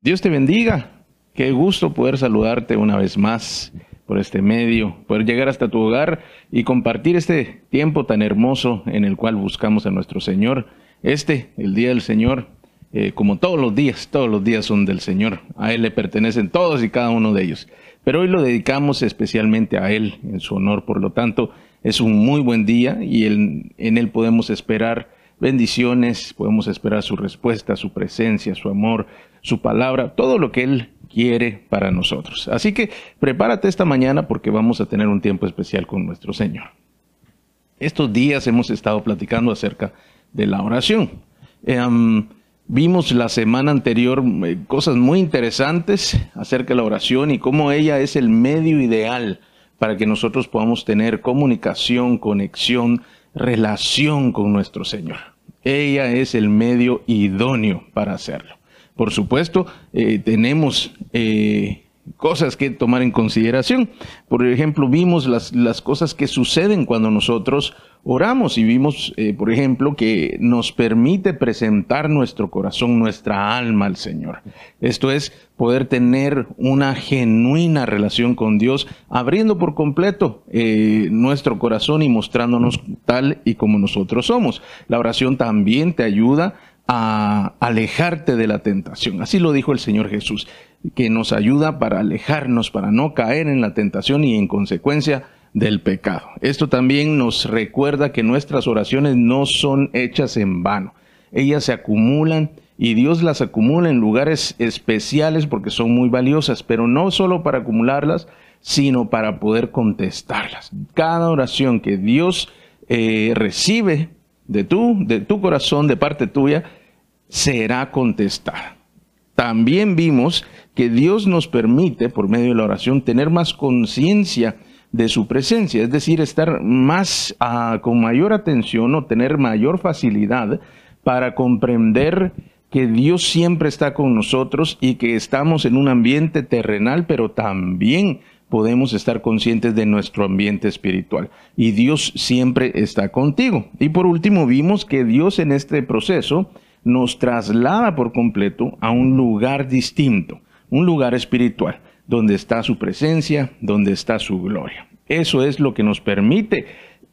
Dios te bendiga. Qué gusto poder saludarte una vez más por este medio, poder llegar hasta tu hogar y compartir este tiempo tan hermoso en el cual buscamos a nuestro Señor. Este, el día del Señor, eh, como todos los días, todos los días son del Señor. A Él le pertenecen todos y cada uno de ellos. Pero hoy lo dedicamos especialmente a Él, en su honor. Por lo tanto, es un muy buen día y en Él podemos esperar bendiciones, podemos esperar su respuesta, su presencia, su amor, su palabra, todo lo que Él quiere para nosotros. Así que prepárate esta mañana porque vamos a tener un tiempo especial con nuestro Señor. Estos días hemos estado platicando acerca de la oración. Em, vimos la semana anterior eh, cosas muy interesantes acerca de la oración y cómo ella es el medio ideal para que nosotros podamos tener comunicación, conexión, relación con nuestro Señor. Ella es el medio idóneo para hacerlo. Por supuesto, eh, tenemos eh, cosas que tomar en consideración. Por ejemplo, vimos las, las cosas que suceden cuando nosotros oramos y vimos, eh, por ejemplo, que nos permite presentar nuestro corazón, nuestra alma al Señor. Esto es poder tener una genuina relación con Dios, abriendo por completo eh, nuestro corazón y mostrándonos tal y como nosotros somos. La oración también te ayuda a alejarte de la tentación. Así lo dijo el Señor Jesús que nos ayuda para alejarnos, para no caer en la tentación y en consecuencia del pecado. Esto también nos recuerda que nuestras oraciones no son hechas en vano. Ellas se acumulan y Dios las acumula en lugares especiales porque son muy valiosas, pero no solo para acumularlas, sino para poder contestarlas. Cada oración que Dios eh, recibe de tu, de tu corazón, de parte tuya, será contestada. También vimos que Dios nos permite, por medio de la oración, tener más conciencia de su presencia, es decir, estar más ah, con mayor atención o tener mayor facilidad para comprender que Dios siempre está con nosotros y que estamos en un ambiente terrenal, pero también podemos estar conscientes de nuestro ambiente espiritual. Y Dios siempre está contigo. Y por último, vimos que Dios en este proceso nos traslada por completo a un lugar distinto un lugar espiritual, donde está su presencia, donde está su gloria. Eso es lo que nos permite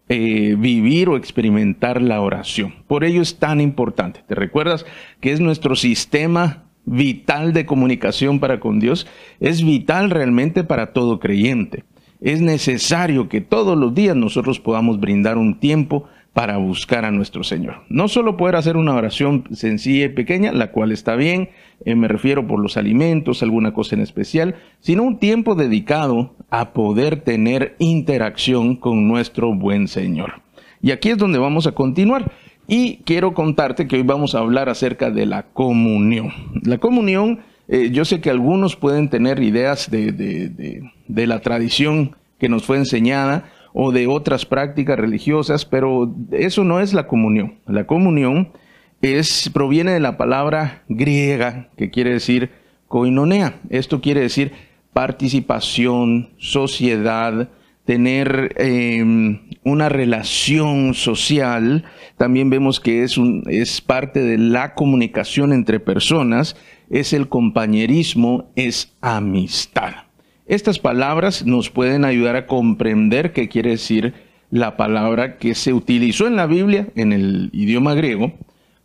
eh, vivir o experimentar la oración. Por ello es tan importante. ¿Te recuerdas que es nuestro sistema vital de comunicación para con Dios? Es vital realmente para todo creyente. Es necesario que todos los días nosotros podamos brindar un tiempo para buscar a nuestro Señor. No solo poder hacer una oración sencilla y pequeña, la cual está bien, eh, me refiero por los alimentos, alguna cosa en especial, sino un tiempo dedicado a poder tener interacción con nuestro buen Señor. Y aquí es donde vamos a continuar. Y quiero contarte que hoy vamos a hablar acerca de la comunión. La comunión, eh, yo sé que algunos pueden tener ideas de, de la tradición que nos fue enseñada, o de otras prácticas religiosas, pero eso no es la comunión. La comunión es, proviene de la palabra griega que quiere decir koinonea. Esto quiere decir participación, sociedad, tener em, una relación social. También vemos que es, es parte de la comunicación entre personas, es el compañerismo, es amistad. Estas palabras nos pueden ayudar a comprender qué quiere decir la palabra que se utilizó en la Biblia, en el idioma griego,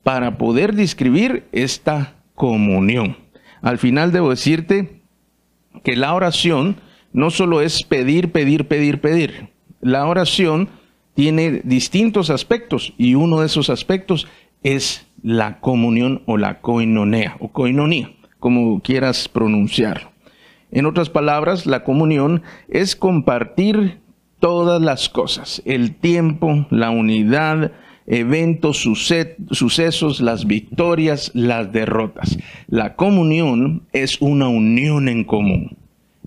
para poder describir esta comunión. Al final debo decirte que la oración no solo es pedir, pedir, pedir, pedir. La oración tiene distintos aspectos y uno de esos aspectos es la comunión o la koinonea o koinonía, como quieras pronunciarlo. En otras palabras, la comunión es compartir todas las cosas, el tiempo, la unidad, eventos, sucesos, las victorias, las derrotas. La comunión es una unión en común.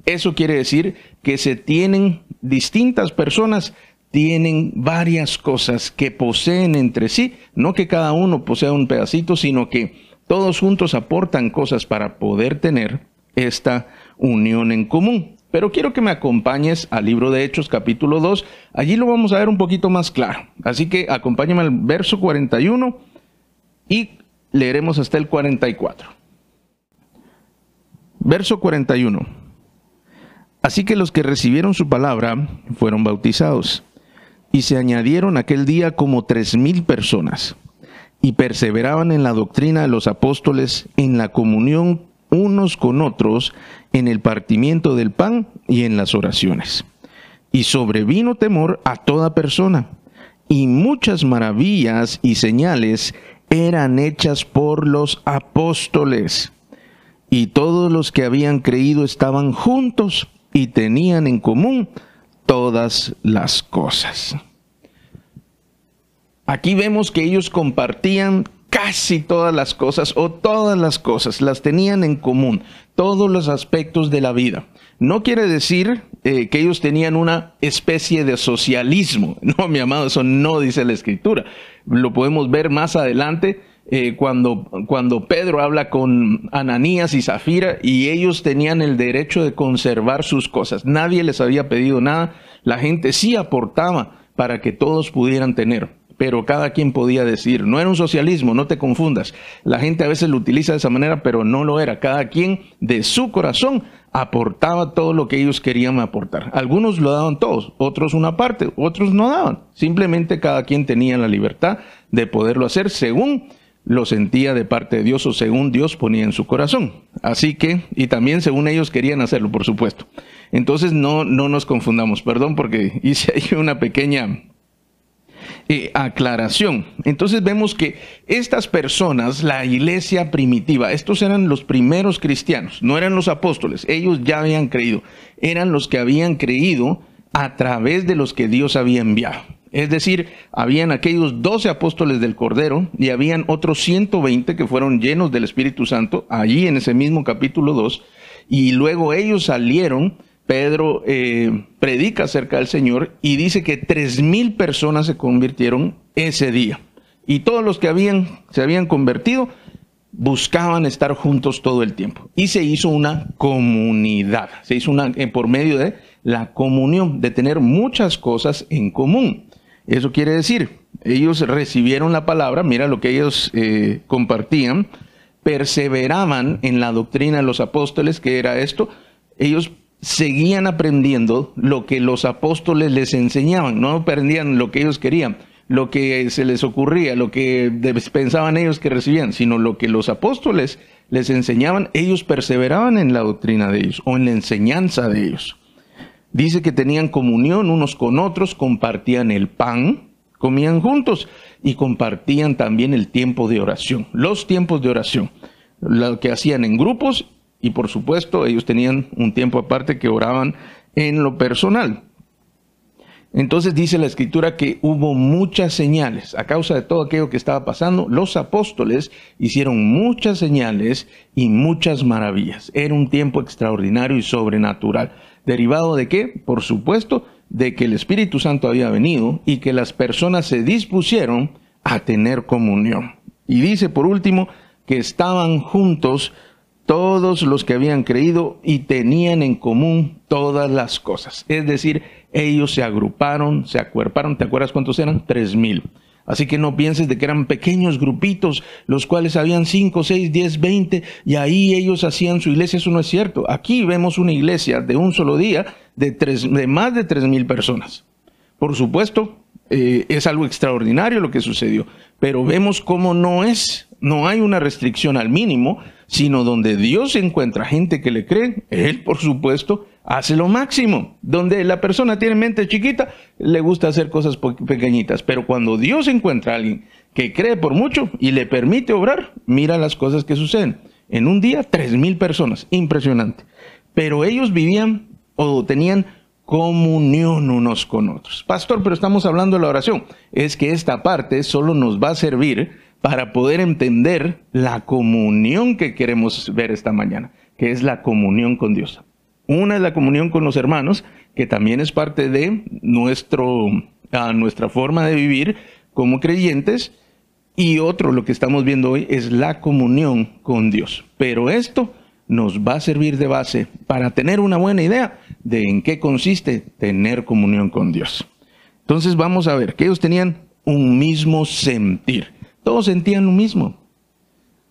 Eso quiere decir que se tienen distintas personas, tienen varias cosas que poseen entre sí, no que cada uno posea un pedacito, sino que todos juntos aportan cosas para poder tener esta unión en común. Pero quiero que me acompañes al libro de Hechos capítulo 2. Allí lo vamos a ver un poquito más claro. Así que acompáñame al verso 41 y leeremos hasta el 44. Verso 41. Así que los que recibieron su palabra fueron bautizados, y se añadieron aquel día como tres mil personas, y perseveraban en la doctrina de los apóstoles, en la comunión unos con otros, en el partimiento del pan y en las oraciones. Y sobrevino temor a toda persona, y muchas maravillas y señales eran hechas por los apóstoles. Y todos los que habían creído estaban juntos y tenían en común todas las cosas. Aquí vemos que ellos compartían casi todas las cosas o todas las cosas, las tenían en común, todos los aspectos de la vida. No quiere decir eh, que ellos tenían una especie de socialismo. No, mi amado, eso no dice la escritura. Lo podemos ver más adelante eh, cuando, cuando Pedro habla con Ananías y Zafira y ellos tenían el derecho de conservar sus cosas. Nadie les había pedido nada. La gente sí aportaba para que todos pudieran tener pero cada quien podía decir, no era un socialismo, no te confundas. La gente a veces lo utiliza de esa manera, pero no lo era. Cada quien de su corazón aportaba todo lo que ellos querían aportar. Algunos lo daban todos, otros una parte, otros no daban. Simplemente cada quien tenía la libertad de poderlo hacer según lo sentía de parte de Dios o según Dios ponía en su corazón. Así que, y también según ellos querían hacerlo, por supuesto. Entonces no, no nos confundamos, perdón porque hice ahí una pequeña eh, aclaración. Entonces vemos que estas personas, la iglesia primitiva, estos eran los primeros cristianos, no eran los apóstoles, ellos ya habían creído, eran los que habían creído a través de los que Dios había enviado. Es decir, habían aquellos 12 apóstoles del Cordero y habían otros 120 que fueron llenos del Espíritu Santo, allí en ese mismo capítulo 2, y luego ellos salieron Pedro eh, predica acerca del Señor y dice que tres mil personas se convirtieron ese día. Y todos los que habían, se habían convertido buscaban estar juntos todo el tiempo. Y se hizo una comunidad. Se hizo una eh, por medio de la comunión, de tener muchas cosas en común. Eso quiere decir, ellos recibieron la palabra, mira lo que ellos eh, compartían, perseveraban en la doctrina de los apóstoles, que era esto, ellos seguían aprendiendo lo que los apóstoles les enseñaban, no aprendían lo que ellos querían, lo que se les ocurría, lo que pensaban ellos que recibían, sino lo que los apóstoles les enseñaban, ellos perseveraban en la doctrina de ellos o en la enseñanza de ellos. Dice que tenían comunión unos con otros, compartían el pan, comían juntos y compartían también el tiempo de oración, los tiempos de oración, lo que hacían en grupos y por supuesto, ellos tenían un tiempo aparte que oraban en lo personal. Entonces dice la escritura que hubo muchas señales. A causa de todo aquello que estaba pasando, los apóstoles hicieron muchas señales y muchas maravillas. Era un tiempo extraordinario y sobrenatural. ¿Derivado de qué? Por supuesto, de que el Espíritu Santo había venido y que las personas se dispusieron a tener comunión. Y dice por último que estaban juntos todos los que habían creído y tenían en común todas las cosas. Es decir, ellos se agruparon, se acuerparon. ¿Te acuerdas cuántos eran? Tres mil. Así que no pienses de que eran pequeños grupitos, los cuales habían cinco, seis, diez, veinte, y ahí ellos hacían su iglesia. Eso no es cierto. Aquí vemos una iglesia de un solo día de, tres, de más de tres mil personas. Por supuesto, eh, es algo extraordinario lo que sucedió, pero vemos cómo no es, no hay una restricción al mínimo, sino donde Dios encuentra gente que le cree, Él por supuesto hace lo máximo. Donde la persona tiene mente chiquita, le gusta hacer cosas pequeñitas, pero cuando Dios encuentra a alguien que cree por mucho y le permite obrar, mira las cosas que suceden. En un día, tres mil personas, impresionante. Pero ellos vivían o tenían comunión unos con otros. Pastor, pero estamos hablando de la oración. Es que esta parte solo nos va a servir para poder entender la comunión que queremos ver esta mañana, que es la comunión con Dios. Una es la comunión con los hermanos, que también es parte de nuestro, nuestra forma de vivir como creyentes, y otro, lo que estamos viendo hoy, es la comunión con Dios. Pero esto nos va a servir de base para tener una buena idea de en qué consiste tener comunión con Dios. Entonces vamos a ver que ellos tenían un mismo sentir. Todos sentían lo mismo.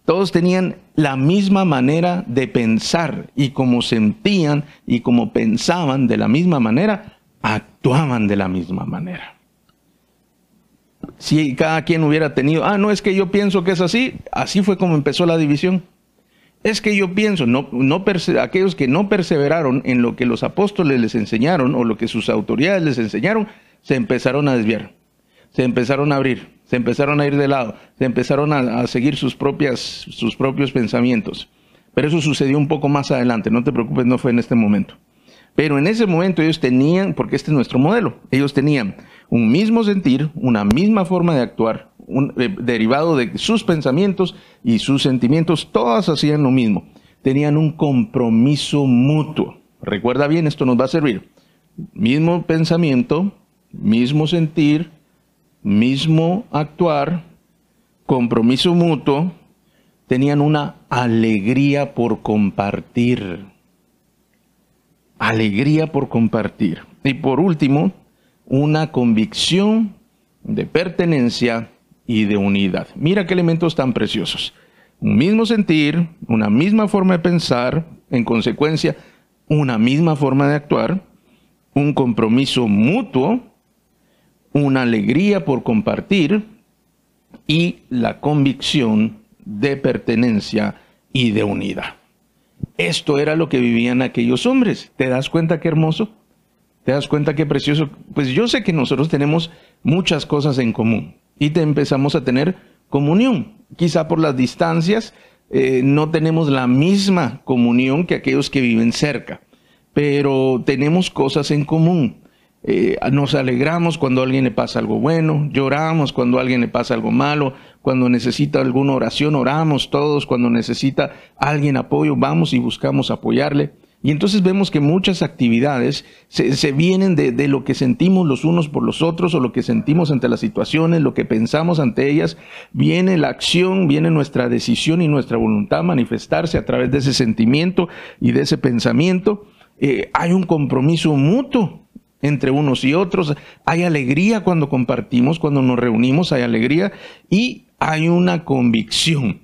Todos tenían la misma manera de pensar y como sentían y como pensaban de la misma manera, actuaban de la misma manera. Si cada quien hubiera tenido, ah, no es que yo pienso que es así, así fue como empezó la división. Es que yo pienso, no, aquellos que no perseveraron en lo que los apóstoles les enseñaron o lo que sus autoridades les enseñaron, se empezaron a desviar, se empezaron a abrir, se empezaron a ir de lado, se empezaron a, seguir sus, propias, sus propios pensamientos. Pero eso sucedió un poco más adelante, no te preocupes, no fue en este momento. Pero en ese momento ellos tenían, porque este es nuestro modelo, ellos tenían un mismo sentir, una misma forma de actuar, un, eh, derivado de sus pensamientos y sus sentimientos, todas hacían lo mismo. Tenían un compromiso mutuo. Recuerda bien, esto nos va a servir. Mismo pensamiento, mismo sentir, mismo actuar, compromiso mutuo, tenían una alegría por compartir alegría por compartir. Y por último, una convicción de pertenencia y de unidad. Mira qué elementos tan preciosos. Un mismo sentir, una misma forma de pensar, en consecuencia, una misma forma de actuar, un compromiso mutuo, una alegría por compartir y la convicción de pertenencia y de unidad. Esto era lo que vivían aquellos hombres. ¿Te das cuenta qué hermoso? ¿Te das cuenta qué precioso? Pues yo sé que nosotros tenemos muchas cosas en común y te empezamos a tener comunión. Quizá por las distancias eh, no tenemos la misma comunión que aquellos que viven cerca, pero tenemos cosas en común. Eh, nos alegramos cuando a alguien le pasa algo bueno, lloramos cuando a alguien le pasa algo malo, cuando necesita alguna oración, oramos todos, cuando necesita alguien apoyo, vamos y buscamos apoyarle. Y entonces vemos que muchas actividades se, vienen de, de, lo que sentimos los unos por los otros o lo que sentimos ante las situaciones, lo que pensamos ante ellas. Viene la acción, viene nuestra decisión y nuestra voluntad manifestarse a través de ese sentimiento y de ese pensamiento. Eh, hay un compromiso mutuo entre unos y otros. Hay alegría cuando compartimos, cuando nos reunimos, hay alegría y hay una convicción.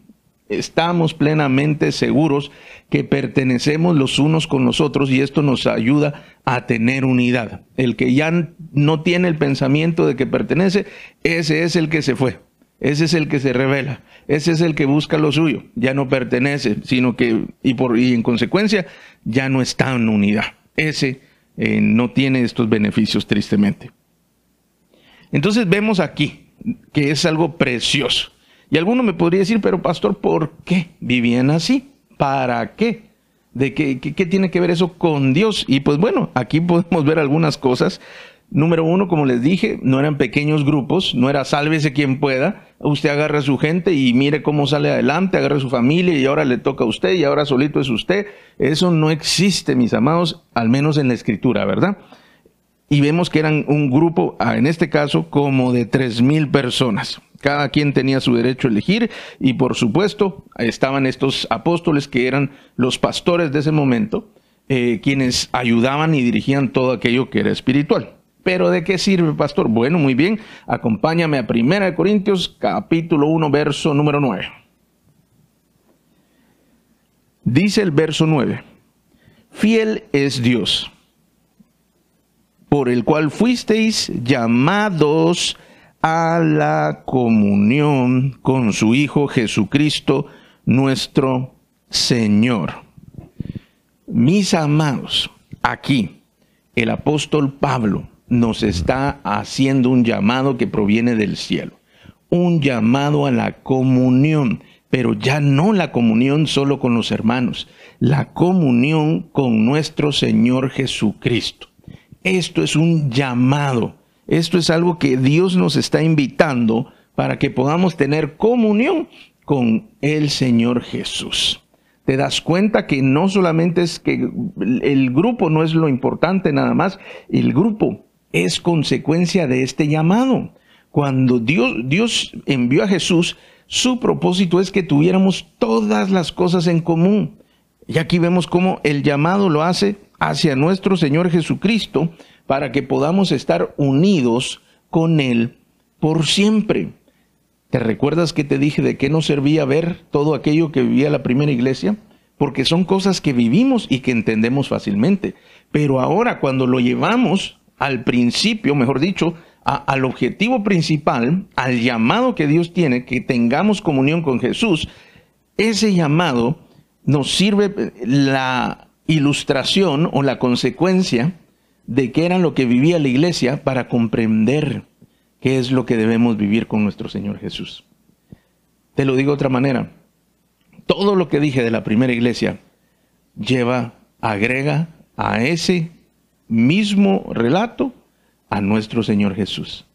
Estamos plenamente seguros que pertenecemos los unos con los otros y esto nos ayuda a tener unidad. El que ya no tiene el pensamiento de que pertenece, ese es el que se fue. Ese es el que se revela, ese es el que busca lo suyo, ya no pertenece, sino que, y, por, y en consecuencia, ya no está en unidad. Ese eh, no tiene estos beneficios tristemente. Entonces vemos aquí que es algo precioso. Y alguno me podría decir, pero pastor, ¿por qué vivían así? ¿Para qué? ¿De qué, qué, qué tiene que ver eso con Dios? Y pues bueno, aquí podemos ver algunas cosas Número uno, como les dije, no eran pequeños grupos, no era sálvese quien pueda. Usted agarra a su gente y mire cómo sale adelante, agarra a su familia y ahora le toca a usted y ahora solito es usted. Eso no existe, mis amados, al menos en la escritura, ¿verdad? Y vemos que eran un grupo, ah, en este caso, como de tres mil personas. Cada quien tenía su derecho a elegir y por supuesto estaban estos apóstoles que eran los pastores de ese momento, eh, quienes ayudaban y dirigían todo aquello que era espiritual. Pero ¿de qué sirve, pastor? Bueno, muy bien. Acompáñame a 1 Corintios capítulo 1, verso número 9. Dice el verso 9, fiel es Dios, por el cual fuisteis llamados a la comunión con su Hijo Jesucristo, nuestro Señor. Mis amados, aquí el apóstol Pablo nos está haciendo un llamado que proviene del cielo, un llamado a la comunión, pero ya no la comunión solo con los hermanos, la comunión con nuestro Señor Jesucristo. Esto es un llamado, esto es algo que Dios nos está invitando para que podamos tener comunión con el Señor Jesús te das cuenta que no solamente es que el grupo no es lo importante nada más, el grupo es consecuencia de este llamado. Cuando Dios, envió a Jesús, su propósito es que tuviéramos todas las cosas en común. Y aquí vemos cómo el llamado lo hace hacia nuestro Señor Jesucristo para que podamos estar unidos con Él por siempre. ¿Te recuerdas que te dije de qué nos servía ver todo aquello que vivía la primera iglesia? Porque son cosas que vivimos y que entendemos fácilmente. Pero ahora cuando lo llevamos al principio, mejor dicho, al objetivo principal, al llamado que Dios tiene, que tengamos comunión con Jesús, ese llamado nos sirve la ilustración o la consecuencia de qué era lo que vivía la iglesia para comprender qué es lo que debemos vivir con nuestro Señor Jesús. Te lo digo de otra manera. Todo lo que dije de la primera iglesia lleva, agrega a ese mismo relato a nuestro Señor Jesús.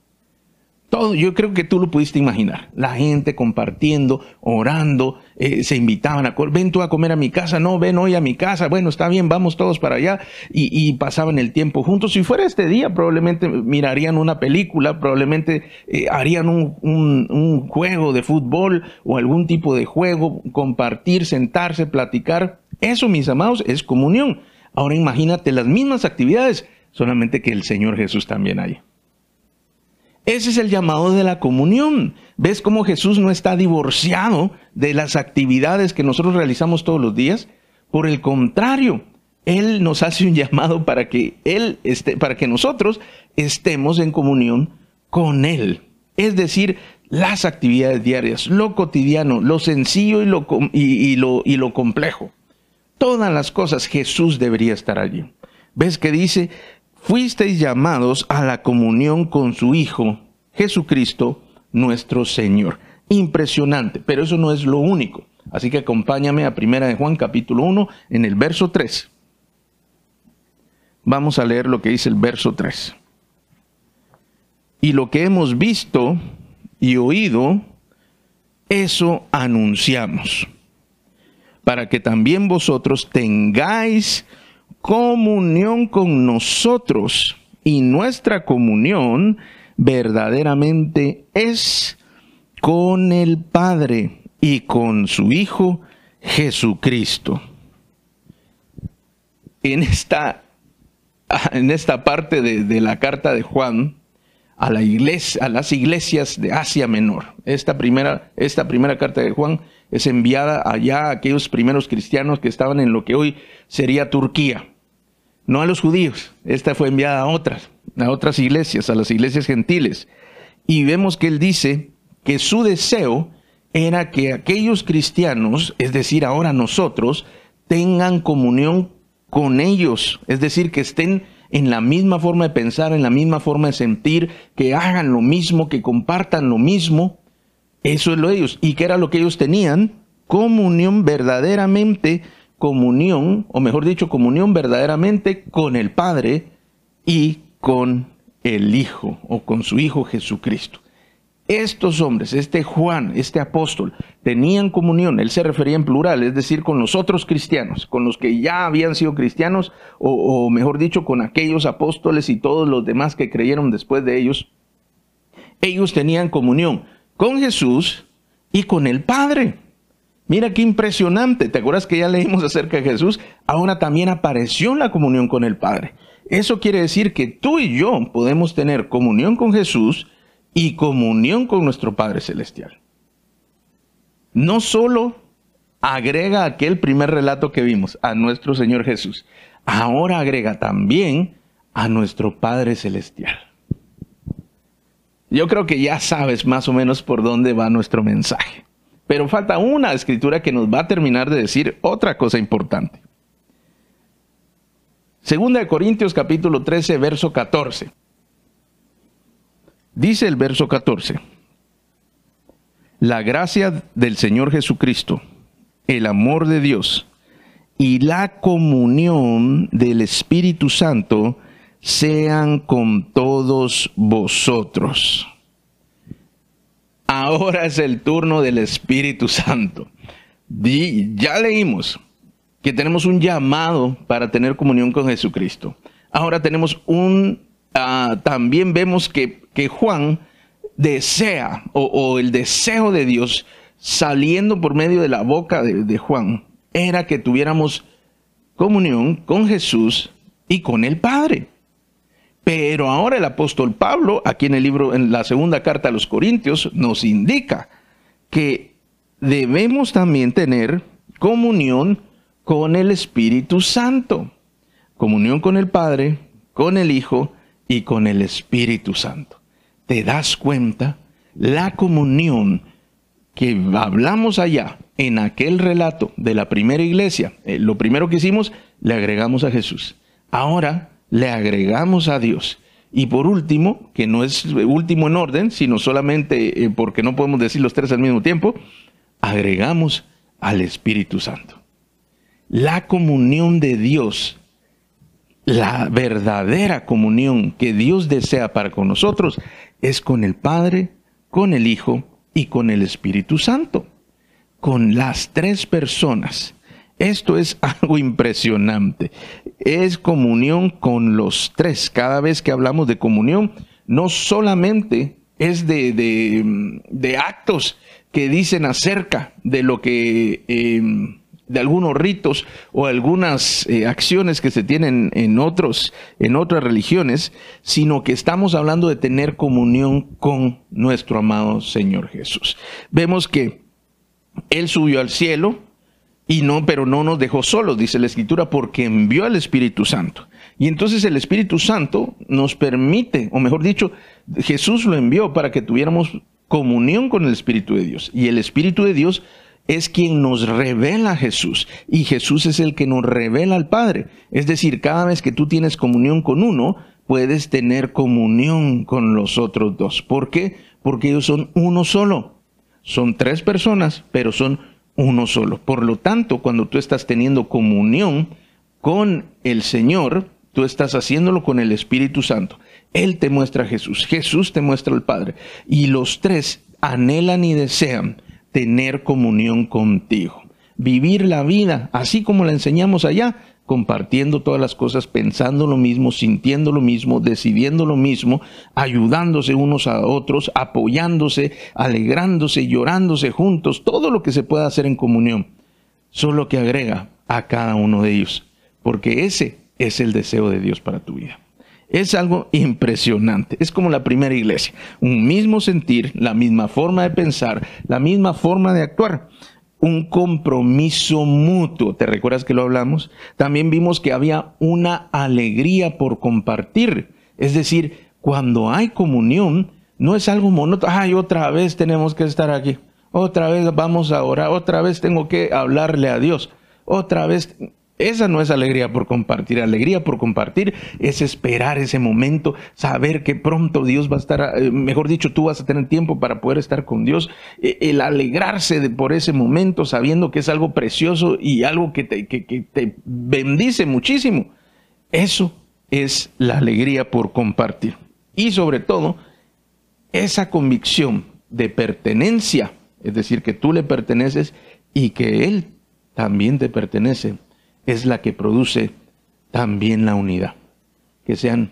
Todo, yo creo que tú lo pudiste imaginar. La gente compartiendo, orando, eh, se invitaban a, ven tú a comer a mi casa, no, ven hoy a mi casa, bueno, está bien, vamos todos para allá, y, pasaban el tiempo juntos. Si fuera este día, probablemente mirarían una película, probablemente eh, harían un, un juego de fútbol o algún tipo de juego, compartir, sentarse, platicar. Eso, mis amados, es comunión. Ahora imagínate las mismas actividades, solamente que el Señor Jesús también hay. Ese es el llamado de la comunión. ¿Ves cómo Jesús no está divorciado de las actividades que nosotros realizamos todos los días? Por el contrario, Él nos hace un llamado para que Él esté, para que nosotros estemos en comunión con Él. Es decir, las actividades diarias, lo cotidiano, lo sencillo y lo, y lo, y lo complejo. Todas las cosas Jesús debería estar allí. ¿Ves que dice? fuisteis llamados a la comunión con su Hijo, Jesucristo, nuestro Señor. Impresionante, pero eso no es lo único. Así que acompáñame a Primera de Juan capítulo 1 en el verso 3. Vamos a leer lo que dice el verso 3. Y lo que hemos visto y oído, eso anunciamos, para que también vosotros tengáis comunión con nosotros y nuestra comunión verdaderamente es con el Padre y con su Hijo Jesucristo. En esta, en esta parte de, la carta de Juan a, a las iglesias de Asia Menor, esta primera, esta primera carta de Juan es enviada allá a aquellos primeros cristianos que estaban en lo que hoy sería Turquía no a los judíos, esta fue enviada a otras, a otras iglesias, a las iglesias gentiles. Y vemos que él dice que su deseo era que aquellos cristianos, es decir, ahora nosotros, tengan comunión con ellos, es decir, que estén en la misma forma de pensar, en la misma forma de sentir, que hagan lo mismo, que compartan lo mismo. Eso es lo de ellos. ¿Y qué era lo que ellos tenían? Comunión verdaderamente comunión, o mejor dicho, comunión verdaderamente con el Padre y con el Hijo, o con su Hijo Jesucristo. Estos hombres, este Juan, este apóstol, tenían comunión, él se refería en plural, es decir, con los otros cristianos, con los que ya habían sido cristianos, o, o mejor dicho, con aquellos apóstoles y todos los demás que creyeron después de ellos. Ellos tenían comunión con Jesús y con el Padre. Mira qué impresionante. ¿Te acuerdas que ya leímos acerca de Jesús? Ahora también apareció la comunión con el Padre. Eso quiere decir que tú y yo podemos tener comunión con Jesús y comunión con nuestro Padre Celestial. No solo agrega aquel primer relato que vimos a nuestro Señor Jesús, ahora agrega también a nuestro Padre Celestial. Yo creo que ya sabes más o menos por dónde va nuestro mensaje. Pero falta una escritura que nos va a terminar de decir otra cosa importante. Segunda de Corintios capítulo 13, verso 14. Dice el verso 14. La gracia del Señor Jesucristo, el amor de Dios y la comunión del Espíritu Santo sean con todos vosotros ahora es el turno del Espíritu Santo. ya leímos que tenemos un llamado para tener comunión con Jesucristo. Ahora tenemos un, ah, también vemos que, Juan desea, o, el deseo de Dios saliendo por medio de la boca de, de Juan, era que tuviéramos comunión con Jesús y con el Padre. Pero ahora el apóstol Pablo, aquí en el libro, en la segunda carta a los Corintios, nos indica que debemos también tener comunión con el Espíritu Santo. Comunión con el Padre, con el Hijo y con el Espíritu Santo. ¿Te das cuenta? La comunión que hablamos allá en aquel relato de la primera iglesia, eh, lo primero que hicimos, le agregamos a Jesús. Ahora le agregamos a Dios. Y por último, que no es último en orden, sino solamente eh, porque no podemos decir los tres al mismo tiempo, agregamos al Espíritu Santo. La comunión de Dios, la verdadera comunión que Dios desea para con nosotros, es con el Padre, con el Hijo y con el Espíritu Santo. Con las tres personas. Esto es algo impresionante. Es comunión con los tres. Cada vez que hablamos de comunión, no solamente es de, de, actos que dicen acerca de lo que... Em, de algunos ritos o algunas eh, acciones que se tienen en otros en otras religiones, sino que estamos hablando de tener comunión con nuestro amado Señor Jesús. Vemos que él subió al cielo y no, pero no nos dejó solos, dice la escritura, porque envió al Espíritu Santo. Y entonces el Espíritu Santo nos permite, o mejor dicho, Jesús lo envió para que tuviéramos comunión con el Espíritu de Dios. Y el Espíritu de Dios es quien nos revela a Jesús y Jesús es el que nos revela al Padre. Es decir, cada vez que tú tienes comunión con uno, puedes tener comunión con los otros dos. ¿Por qué? Porque ellos son uno solo. Son tres personas, pero son uno solo. Por lo tanto, cuando tú estás teniendo comunión con el Señor, tú estás haciéndolo con el Espíritu Santo. Él te muestra a Jesús, Jesús te muestra al Padre. Y los tres anhelan y desean tener comunión contigo. Vivir la vida así como la enseñamos allá, compartiendo todas las cosas, pensando lo mismo, sintiendo lo mismo, decidiendo lo mismo, ayudándose unos a otros, apoyándose, alegrándose, llorándose juntos, todo lo que se pueda hacer en comunión. Solo que agrega a cada uno de ellos, porque ese es el deseo de Dios para tu vida. Es algo impresionante. Es como la primera iglesia. Un mismo sentir, la misma forma de pensar, la misma forma de actuar. Un compromiso mutuo. ¿Te recuerdas que lo hablamos? También vimos que había una alegría por compartir. Es decir, cuando hay comunión, no es algo monótono. Ay, otra vez tenemos que estar aquí. Otra vez vamos a orar. Otra vez tengo que hablarle a Dios. Otra vez esa no es alegría por compartir. Alegría por compartir es esperar ese momento, saber que pronto Dios va a estar, eh, mejor dicho, tú vas a tener tiempo para poder estar con Dios. E, el alegrarse de, por ese momento, sabiendo que es algo precioso y algo que te, que te bendice muchísimo. Eso es la alegría por compartir. Y sobre todo, esa convicción de pertenencia, es decir, que tú le perteneces y que Él también te pertenece es la que produce también la unidad. Que sean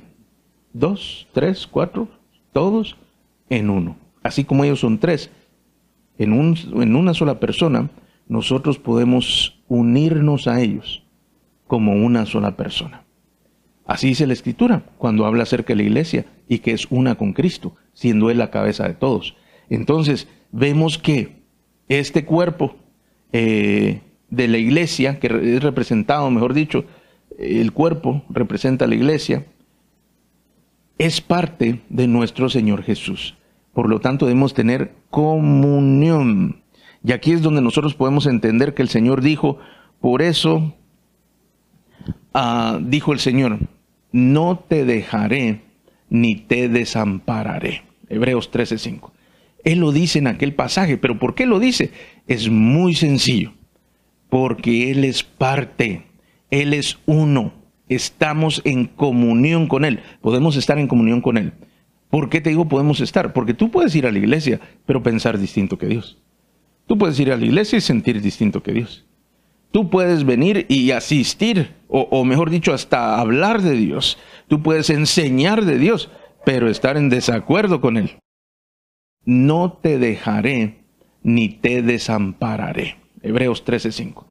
dos, tres, cuatro, todos en uno. Así como ellos son tres, en, un, en una sola persona, nosotros podemos unirnos a ellos como una sola persona. Así dice la Escritura cuando habla acerca de la iglesia y que es una con Cristo, siendo Él la cabeza de todos. Entonces vemos que este cuerpo eh, de la iglesia, que es representado, mejor dicho, el cuerpo representa a la iglesia, es parte de nuestro Señor Jesús. Por lo tanto, debemos tener comunión. Y aquí es donde nosotros podemos entender que el Señor dijo, por eso ah, dijo el Señor, no te dejaré ni te desampararé. Hebreos 13:5. Él lo dice en aquel pasaje, pero ¿por qué lo dice? Es muy sencillo porque Él es parte, Él es uno, estamos en comunión con Él, podemos estar en comunión con Él. ¿Por qué te digo podemos estar? Porque tú puedes ir a la iglesia, pero pensar distinto que Dios. Tú puedes ir a la iglesia y sentir distinto que Dios. Tú puedes venir y asistir, o, mejor dicho, hasta hablar de Dios. Tú puedes enseñar de Dios, pero estar en desacuerdo con Él. No te dejaré ni te desampararé. Hebreos 13:5.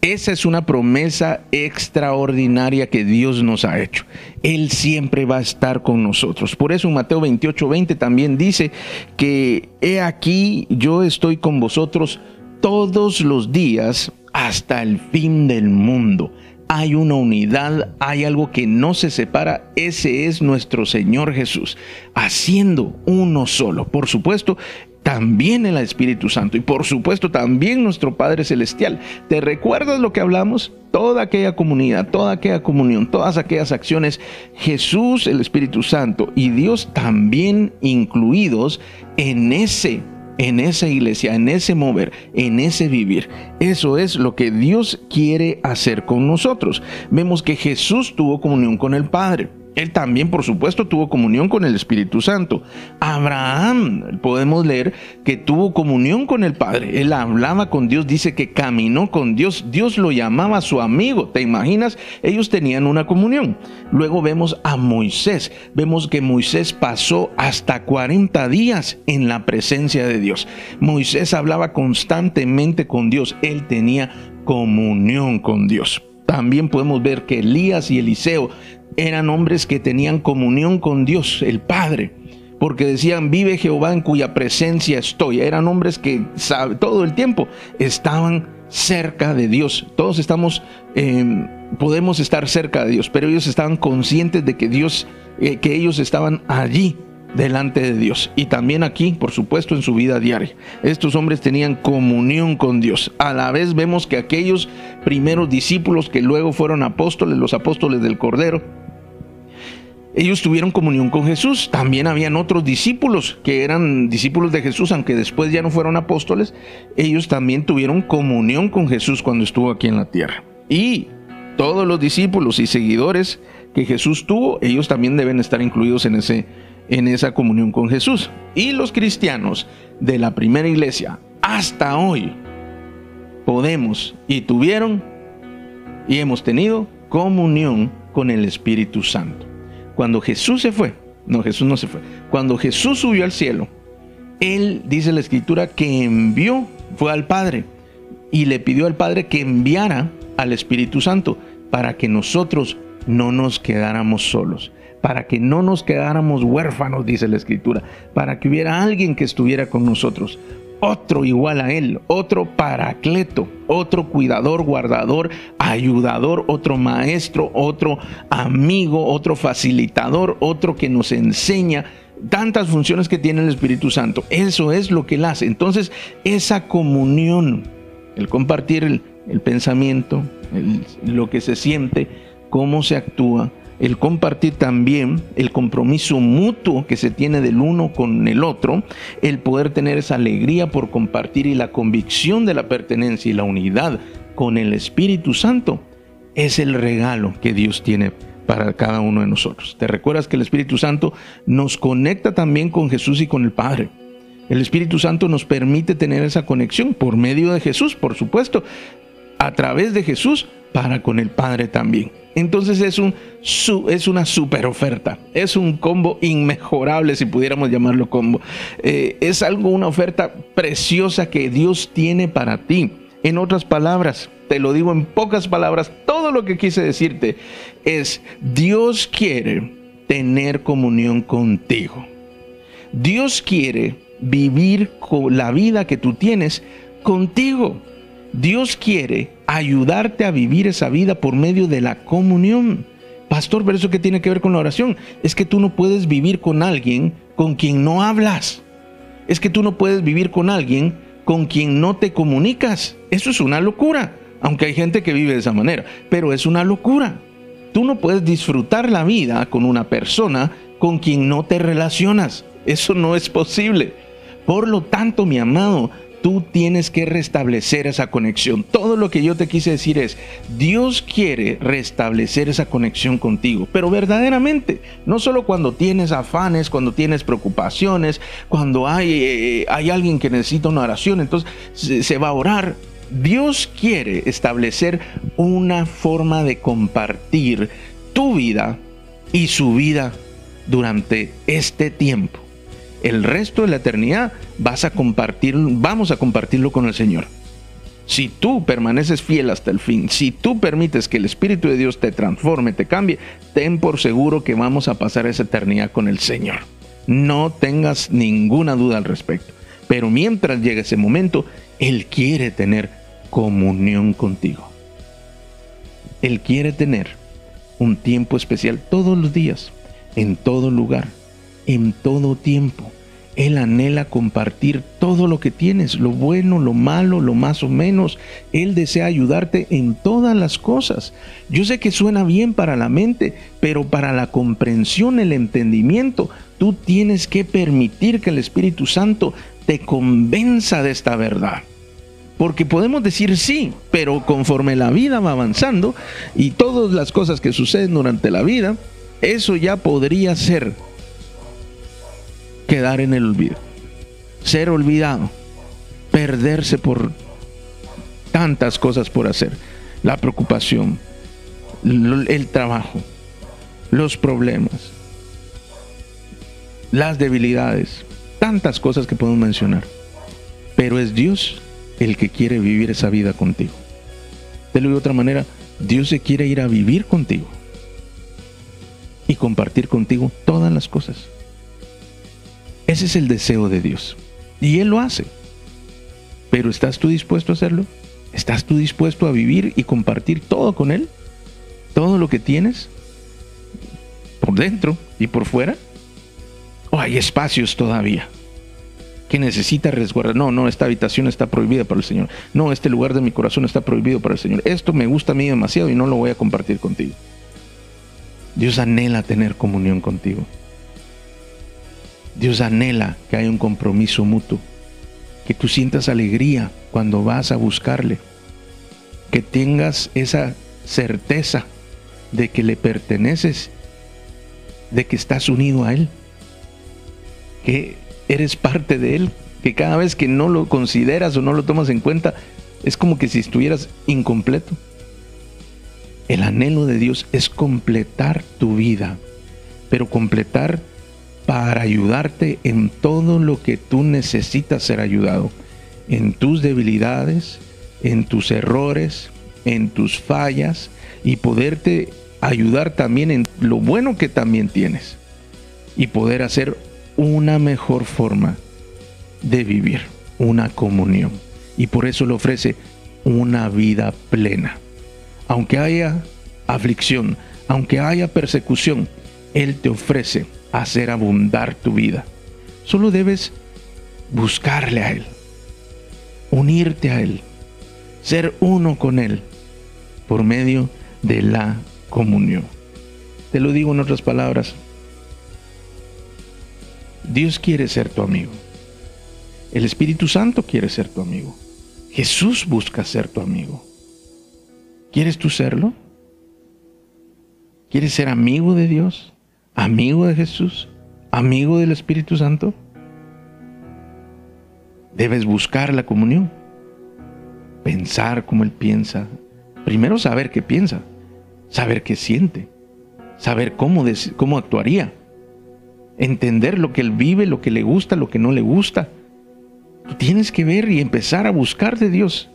Esa es una promesa extraordinaria que Dios nos ha hecho. Él siempre va a estar con nosotros. Por eso Mateo 28, 20 también dice que he aquí yo estoy con vosotros todos los días hasta el fin del mundo. Hay una unidad, hay algo que no se separa. Ese es nuestro Señor Jesús, haciendo uno solo. Por supuesto, también el Espíritu Santo y por supuesto también nuestro Padre Celestial. ¿Te recuerdas lo que hablamos? Toda aquella comunidad, toda aquella comunión, todas aquellas acciones, Jesús, el Espíritu Santo y Dios también incluidos en ese en esa iglesia, en ese mover, en ese vivir. Eso es lo que Dios quiere hacer con nosotros. Vemos que Jesús tuvo comunión con el Padre. Él también, por supuesto, tuvo comunión con el Espíritu Santo. Abraham, podemos leer que tuvo comunión con el Padre. Él hablaba con Dios, dice que caminó con Dios. Dios lo llamaba su amigo. ¿Te imaginas? Ellos tenían una comunión. Luego vemos a Moisés. Vemos que Moisés pasó hasta 40 días en la presencia de Dios. Moisés hablaba constantemente con Dios. Él tenía comunión con Dios. También podemos ver que Elías y Eliseo eran hombres que tenían comunión con Dios, el Padre, porque decían, vive Jehová en cuya presencia estoy. Eran hombres que todo el tiempo estaban cerca de Dios. Todos estamos, em, podemos estar cerca de Dios, pero ellos estaban conscientes de que Dios, eh, que ellos estaban allí delante de Dios y también aquí, por supuesto, en su vida diaria. Estos hombres tenían comunión con Dios. A la vez vemos que aquellos primeros discípulos que luego fueron apóstoles, los apóstoles del Cordero, ellos tuvieron comunión con Jesús. También habían otros discípulos que eran discípulos de Jesús, aunque después ya no fueron apóstoles. Ellos también tuvieron comunión con Jesús cuando estuvo aquí en la tierra. Y todos los discípulos y seguidores que Jesús tuvo, ellos también deben estar incluidos en, ese, en esa comunión con Jesús. Y los cristianos de la primera iglesia hasta hoy podemos y tuvieron y hemos tenido comunión con el Espíritu Santo. Cuando Jesús se fue, no, Jesús no se fue, cuando Jesús subió al cielo, Él dice la escritura que envió, fue al Padre y le pidió al Padre que enviara al Espíritu Santo para que nosotros no nos quedáramos solos, para que no nos quedáramos huérfanos, dice la escritura, para que hubiera alguien que estuviera con nosotros otro igual a él, otro paracleto, otro cuidador, guardador, ayudador, otro maestro, otro amigo, otro facilitador, otro que nos enseña tantas funciones que tiene el Espíritu Santo. Eso es lo que él hace. Entonces, esa comunión, el compartir el, pensamiento, lo que se siente, cómo se actúa, el compartir también el compromiso mutuo que se tiene del uno con el otro, el poder tener esa alegría por compartir y la convicción de la pertenencia y la unidad con el Espíritu Santo, es el regalo que Dios tiene para cada uno de nosotros. ¿Te recuerdas que el Espíritu Santo nos conecta también con Jesús y con el Padre? El Espíritu Santo nos permite tener esa conexión por medio de Jesús, por supuesto, a través de Jesús para con el Padre también. Entonces es, un, es una super oferta, es un combo inmejorable si pudiéramos llamarlo combo. Eh, es algo, una oferta preciosa que Dios tiene para ti. En otras palabras, te lo digo en pocas palabras, todo lo que quise decirte es, Dios quiere tener comunión contigo. Dios quiere vivir con la vida que tú tienes contigo. Dios quiere ayudarte a vivir esa vida por medio de la comunión. Pastor, pero eso qué tiene que ver con la oración? Es que tú no puedes vivir con alguien con quien no hablas. Es que tú no puedes vivir con alguien con quien no te comunicas. Eso es una locura. Aunque hay gente que vive de esa manera, pero es una locura. Tú no puedes disfrutar la vida con una persona con quien no te relacionas. Eso no es posible. Por lo tanto, mi amado, tú tienes que restablecer esa conexión. Todo lo que yo te quise decir es, Dios quiere restablecer esa conexión contigo, pero verdaderamente, no solo cuando tienes afanes, cuando tienes preocupaciones, cuando hay, eh, hay alguien que necesita una oración, entonces se va a orar. Dios quiere establecer una forma de compartir tu vida y su vida durante este tiempo el resto de la eternidad vas a compartir, vamos a compartirlo con el Señor. si tú permaneces fiel hasta el fin, si tú permites que el Espíritu de Dios te transforme, te cambie, ten por seguro que vamos a pasar esa eternidad con el Señor. No tengas ninguna duda al respecto. Pero mientras llega ese momento, Él quiere tener comunión contigo. Él quiere tener un tiempo especial todos los días, en todo lugar, en todo tiempo. Él anhela compartir todo lo que tienes, lo bueno, lo malo, lo más o menos. Él desea ayudarte en todas las cosas. Yo sé que suena bien para la mente, pero para la comprensión, el entendimiento, tú tienes que permitir que el Espíritu Santo te convenza de esta verdad. Porque podemos decir sí, pero conforme la vida va avanzando y todas las cosas que suceden durante la vida, eso ya podría ser quedar en el olvido, ser olvidado, perderse por tantas cosas por hacer, la preocupación, el trabajo, los problemas, las debilidades, tantas cosas que podemos mencionar. Pero es Dios el que quiere vivir esa vida contigo. De lo de otra manera, Dios se quiere ir a vivir contigo y compartir contigo todas las cosas. Ese es el deseo de Dios. Y Él lo hace. Pero ¿estás tú dispuesto a hacerlo? ¿Estás tú dispuesto a vivir y compartir todo con Él? ¿Todo lo que tienes? ¿Por dentro y por fuera? ¿O hay espacios todavía? que necesita resguardar. No, no, esta habitación está prohibida para el Señor. No, este lugar de mi corazón está prohibido para el Señor. Esto me gusta a mí demasiado y no lo voy a compartir contigo. Dios anhela tener comunión contigo. Dios anhela que haya un compromiso mutuo, que tú sientas alegría cuando vas a buscarle, que tengas esa certeza de que le perteneces, de que estás unido a Él, que eres parte de Él, que cada vez que no lo consideras o no lo tomas en cuenta, es como que si estuvieras incompleto. El anhelo de Dios es completar tu vida, pero completar para ayudarte en todo lo que tú necesitas ser ayudado, en tus debilidades, en tus errores, en tus fallas y poderte ayudar también en lo bueno que también tienes y poder hacer una mejor forma de vivir, una comunión. Y por eso le ofrece una vida plena. Aunque haya aflicción, aunque haya persecución, Él te ofrece hacer abundar tu vida. Solo debes buscarle a Él, unirte a Él, ser uno con Él por medio de la comunión. Te lo digo en otras palabras, Dios quiere ser tu amigo. El Espíritu Santo quiere ser tu amigo. Jesús busca ser tu amigo. ¿Quieres tú serlo? ¿Quieres ser amigo de Dios? ¿Amigo de Jesús? ¿Amigo del Espíritu Santo? Debes buscar la comunión. Pensar como Él piensa. Primero saber qué piensa. Saber qué siente. Saber cómo, cómo actuaría entender lo que él vive, lo que le gusta, lo que no le gusta. Tú tienes que ver y empezar a buscar de Dios.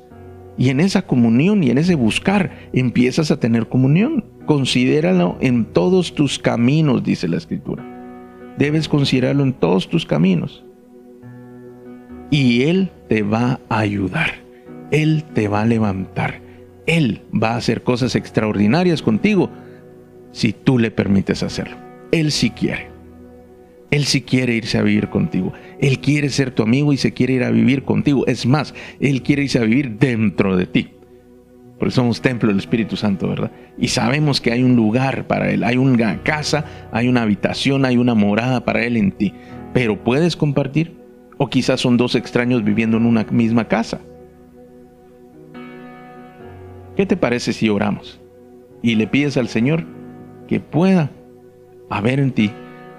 Y en esa comunión y en ese buscar empiezas a tener comunión. Considéralo en todos tus caminos, dice la escritura. Debes considerarlo en todos tus caminos. Y Él te va a ayudar. Él te va a levantar. Él va a hacer cosas extraordinarias contigo si tú le permites hacerlo. Él sí quiere. Él sí quiere irse a vivir contigo. Él quiere ser tu amigo y se quiere ir a vivir contigo. Es más, Él quiere irse a vivir dentro de ti. Porque somos templo del Espíritu Santo, ¿verdad? Y sabemos que hay un lugar para Él. Hay una casa, hay una habitación, hay una morada para Él en ti. Pero puedes compartir. O quizás son dos extraños viviendo en una misma casa. ¿Qué te parece si oramos y le pides al Señor que pueda haber en ti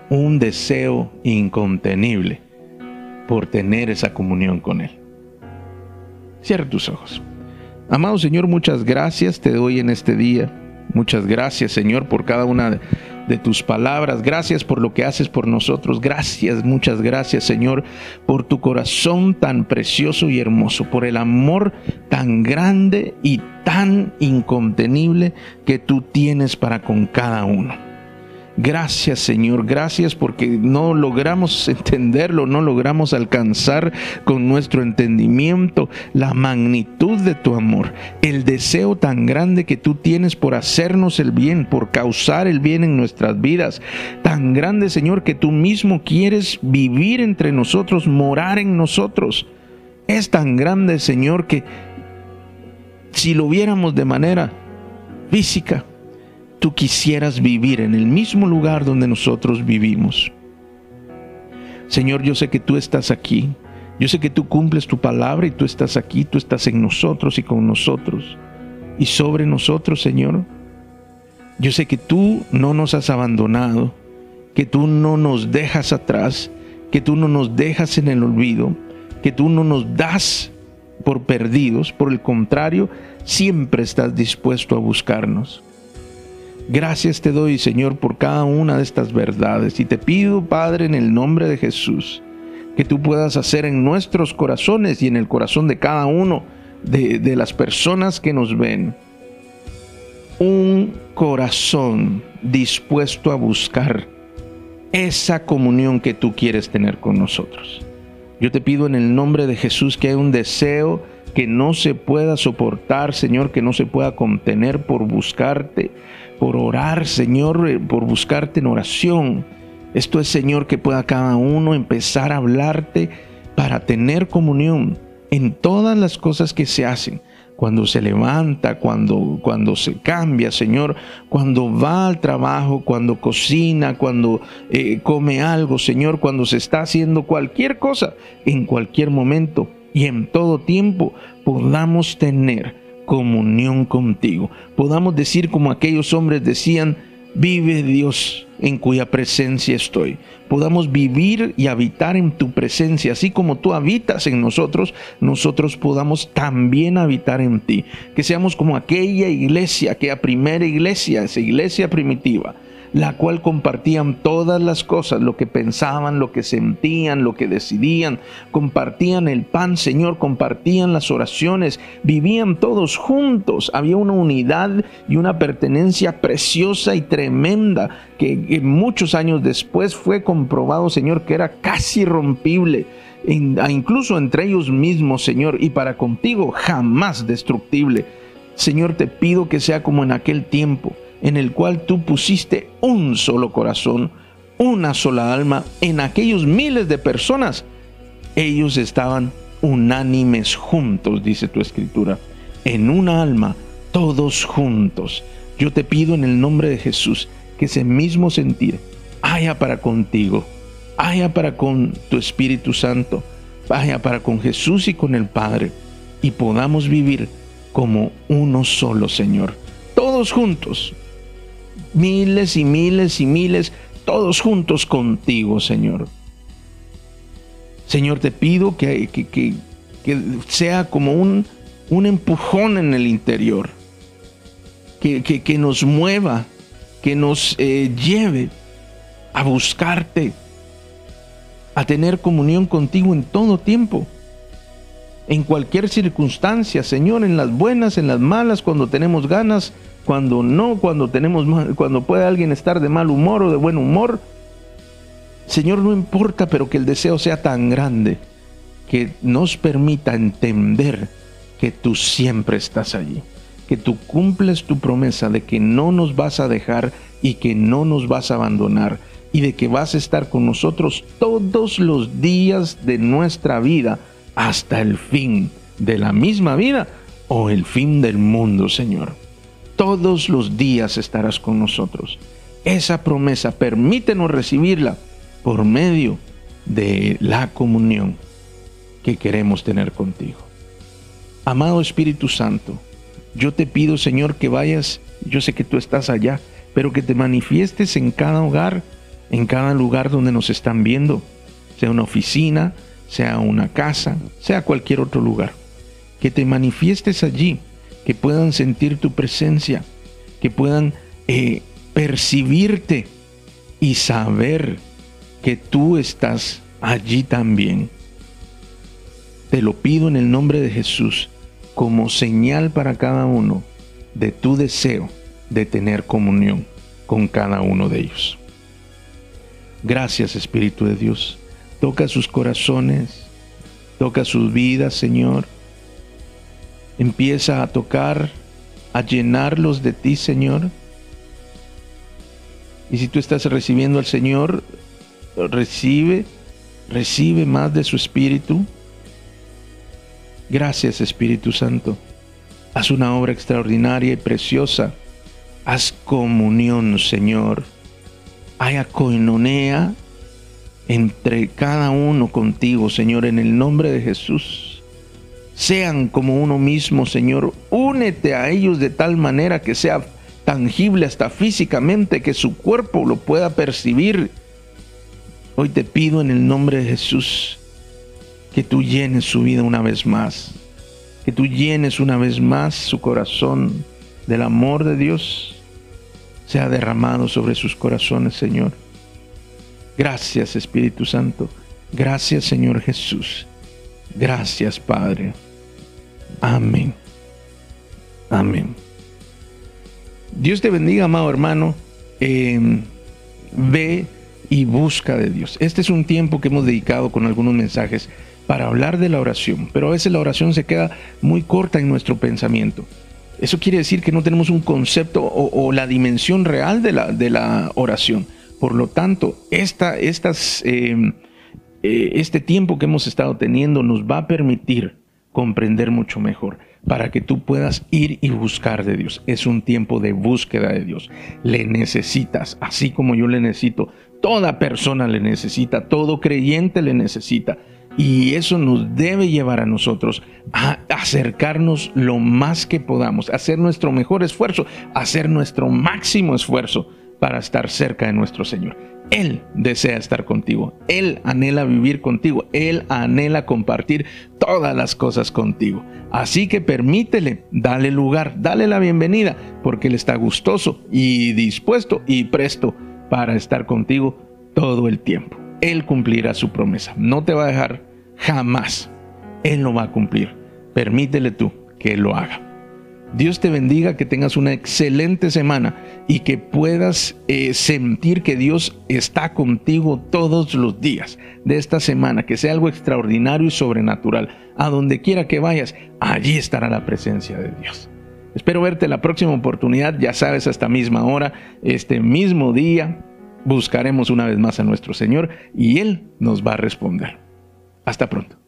un deseo incontenible por tener esa comunión con Él. Cierra tus ojos. Amado Señor, muchas gracias te doy en este día. Muchas gracias, Señor, por cada una de tus palabras. Gracias por lo que haces por nosotros. Gracias, muchas gracias Señor, por tu corazón tan precioso y hermoso, por el amor tan grande y tan incontenible que tú tienes para con cada uno. Gracias Señor, gracias porque no logramos entenderlo, no logramos alcanzar con nuestro entendimiento la magnitud de tu amor, el deseo tan grande que tú tienes por hacernos el bien, por causar el bien en nuestras vidas. Tan grande Señor que tú mismo quieres vivir entre nosotros, morar en nosotros. Es tan grande Señor que si lo viéramos de manera física, tú quisieras vivir en el mismo lugar donde nosotros vivimos. Señor, yo sé que tú estás aquí. Yo sé que tú cumples tu palabra y tú estás aquí, tú estás en nosotros y con nosotros. Y sobre nosotros, Señor, yo sé que tú no nos has abandonado, que tú no nos dejas atrás, que tú no nos dejas en el olvido, que tú no nos das por perdidos, por el contrario, siempre estás dispuesto a buscarnos. Gracias te doy, Señor, por cada una de estas verdades. Y te pido, Padre, en el nombre de Jesús, que tú puedas hacer en nuestros corazones y en el corazón de cada uno de, de las personas que nos ven, un corazón dispuesto a buscar esa comunión que tú quieres tener con nosotros. Yo te pido en el nombre de Jesús que haya un deseo que no se pueda soportar, Señor, que no se pueda contener por buscarte, por orar, Señor, eh, por buscarte en oración. Esto es, Señor, que pueda cada uno empezar a hablarte para tener comunión en todas las cosas que se hacen. Cuando se levanta, cuando, cuando se cambia, Señor, cuando va al trabajo, cuando cocina, cuando eh, come algo, Señor, cuando se está haciendo cualquier cosa, en cualquier momento y en todo tiempo podamos tener comunión contigo. Podamos decir como aquellos hombres decían, vive Dios en cuya presencia estoy. Podamos vivir y habitar en tu presencia, así como tú habitas en nosotros, nosotros podamos también habitar en ti. Que seamos como aquella iglesia, aquella primera iglesia, esa iglesia primitiva la cual compartían todas las cosas, lo que pensaban, lo que sentían, lo que decidían, compartían el pan, Señor, compartían las oraciones, vivían todos juntos, había una unidad y una pertenencia preciosa y tremenda que muchos años después fue comprobado, Señor, que era casi rompible. incluso entre ellos mismos, Señor, y para contigo jamás destructible. Señor, te pido que sea como en aquel tiempo, en el cual tú pusiste un solo corazón, una sola alma en aquellos miles de personas. Ellos estaban unánimes juntos, dice tu escritura, en una alma, todos juntos. Yo te pido en el nombre de Jesús que ese mismo sentir haya para contigo, haya para con tu Espíritu Santo, haya para con Jesús y con el Padre, y podamos vivir como uno solo, Señor. Todos juntos, miles y miles y miles, todos juntos contigo, Señor. Señor, te pido que, que, sea como un, un, empujón en el interior, que, nos mueva, que nos eh, lleve a buscarte, a tener comunión contigo en todo tiempo, en cualquier circunstancia, Señor, en las buenas, en las malas, cuando tenemos ganas, cuando no, cuando tenemos cuando puede alguien estar de mal humor o de buen humor. Señor, no importa, pero que el deseo sea tan grande que nos permita entender que tú siempre estás allí, que tú cumples tu promesa de que no nos vas a dejar y que no nos vas a abandonar y de que vas a estar con nosotros todos los días de nuestra vida hasta el fin de la misma vida o el fin del mundo, Señor todos los días estarás con nosotros. Esa promesa, permítenos recibirla por medio de la comunión que queremos tener contigo. Amado Espíritu Santo, yo te pido, Señor, que vayas, yo sé que tú estás allá, pero que te manifiestes en cada hogar, en cada lugar donde nos están viendo, sea una oficina, sea una casa, sea cualquier otro lugar. Que te manifiestes allí que puedan sentir tu presencia, que puedan eh, percibirte y saber que tú estás allí también. Te lo pido en el nombre de Jesús como señal para cada uno de tu deseo de tener comunión con cada uno de ellos. Gracias Espíritu de Dios. Toca sus corazones, toca sus vidas, Señor. Empieza a tocar, a llenarlos de ti, Señor. Y si tú estás recibiendo al Señor, recibe, recibe más de su Espíritu. Gracias Espíritu Santo. Haz una obra extraordinaria y preciosa. Haz comunión, Señor. Haya coinonea entre cada uno contigo, Señor, en el nombre de Jesús. Sean como uno mismo, Señor. Únete a ellos de tal manera que sea tangible hasta físicamente, que su cuerpo lo pueda percibir. Hoy te pido en el nombre de Jesús que tú llenes su vida una vez más, que tú llenes una vez más su corazón del amor de Dios, sea derramado sobre sus corazones, Señor. Gracias Espíritu Santo, gracias Señor Jesús, gracias Padre. Amén. Amén. Dios te bendiga, amado hermano. Em, ve y busca de Dios. Este es un tiempo que hemos dedicado con algunos mensajes para hablar de la oración, pero a veces la oración se queda muy corta en nuestro pensamiento. Eso quiere decir que no tenemos un concepto o, la dimensión real de la, de la, oración. Por lo tanto, esta, em, eh, este tiempo que hemos estado teniendo nos va a permitir comprender mucho mejor para que tú puedas ir y buscar de Dios. Es un tiempo de búsqueda de Dios. Le necesitas, así como yo le necesito. Toda persona le necesita, todo creyente le necesita. Y eso nos debe llevar a nosotros a acercarnos lo más que podamos, hacer nuestro mejor esfuerzo, hacer nuestro máximo esfuerzo para estar cerca de nuestro Señor. Él desea estar contigo, Él anhela vivir contigo, Él anhela compartir todas las cosas contigo. Así que permítele, dale lugar, dale la bienvenida, porque Él está gustoso y dispuesto y presto para estar contigo todo el tiempo. Él cumplirá su promesa. No te va a dejar jamás. Él no va a cumplir. Permítele tú que lo haga. Dios te bendiga, que tengas una excelente semana y que puedas eh, sentir que Dios está contigo todos los días de esta semana, que sea algo extraordinario y sobrenatural. A donde quiera que vayas, allí estará la presencia de Dios. Espero verte la próxima oportunidad, ya sabes, a esta misma hora, este mismo día, buscaremos una vez más a nuestro Señor y Él nos va a responder. Hasta pronto.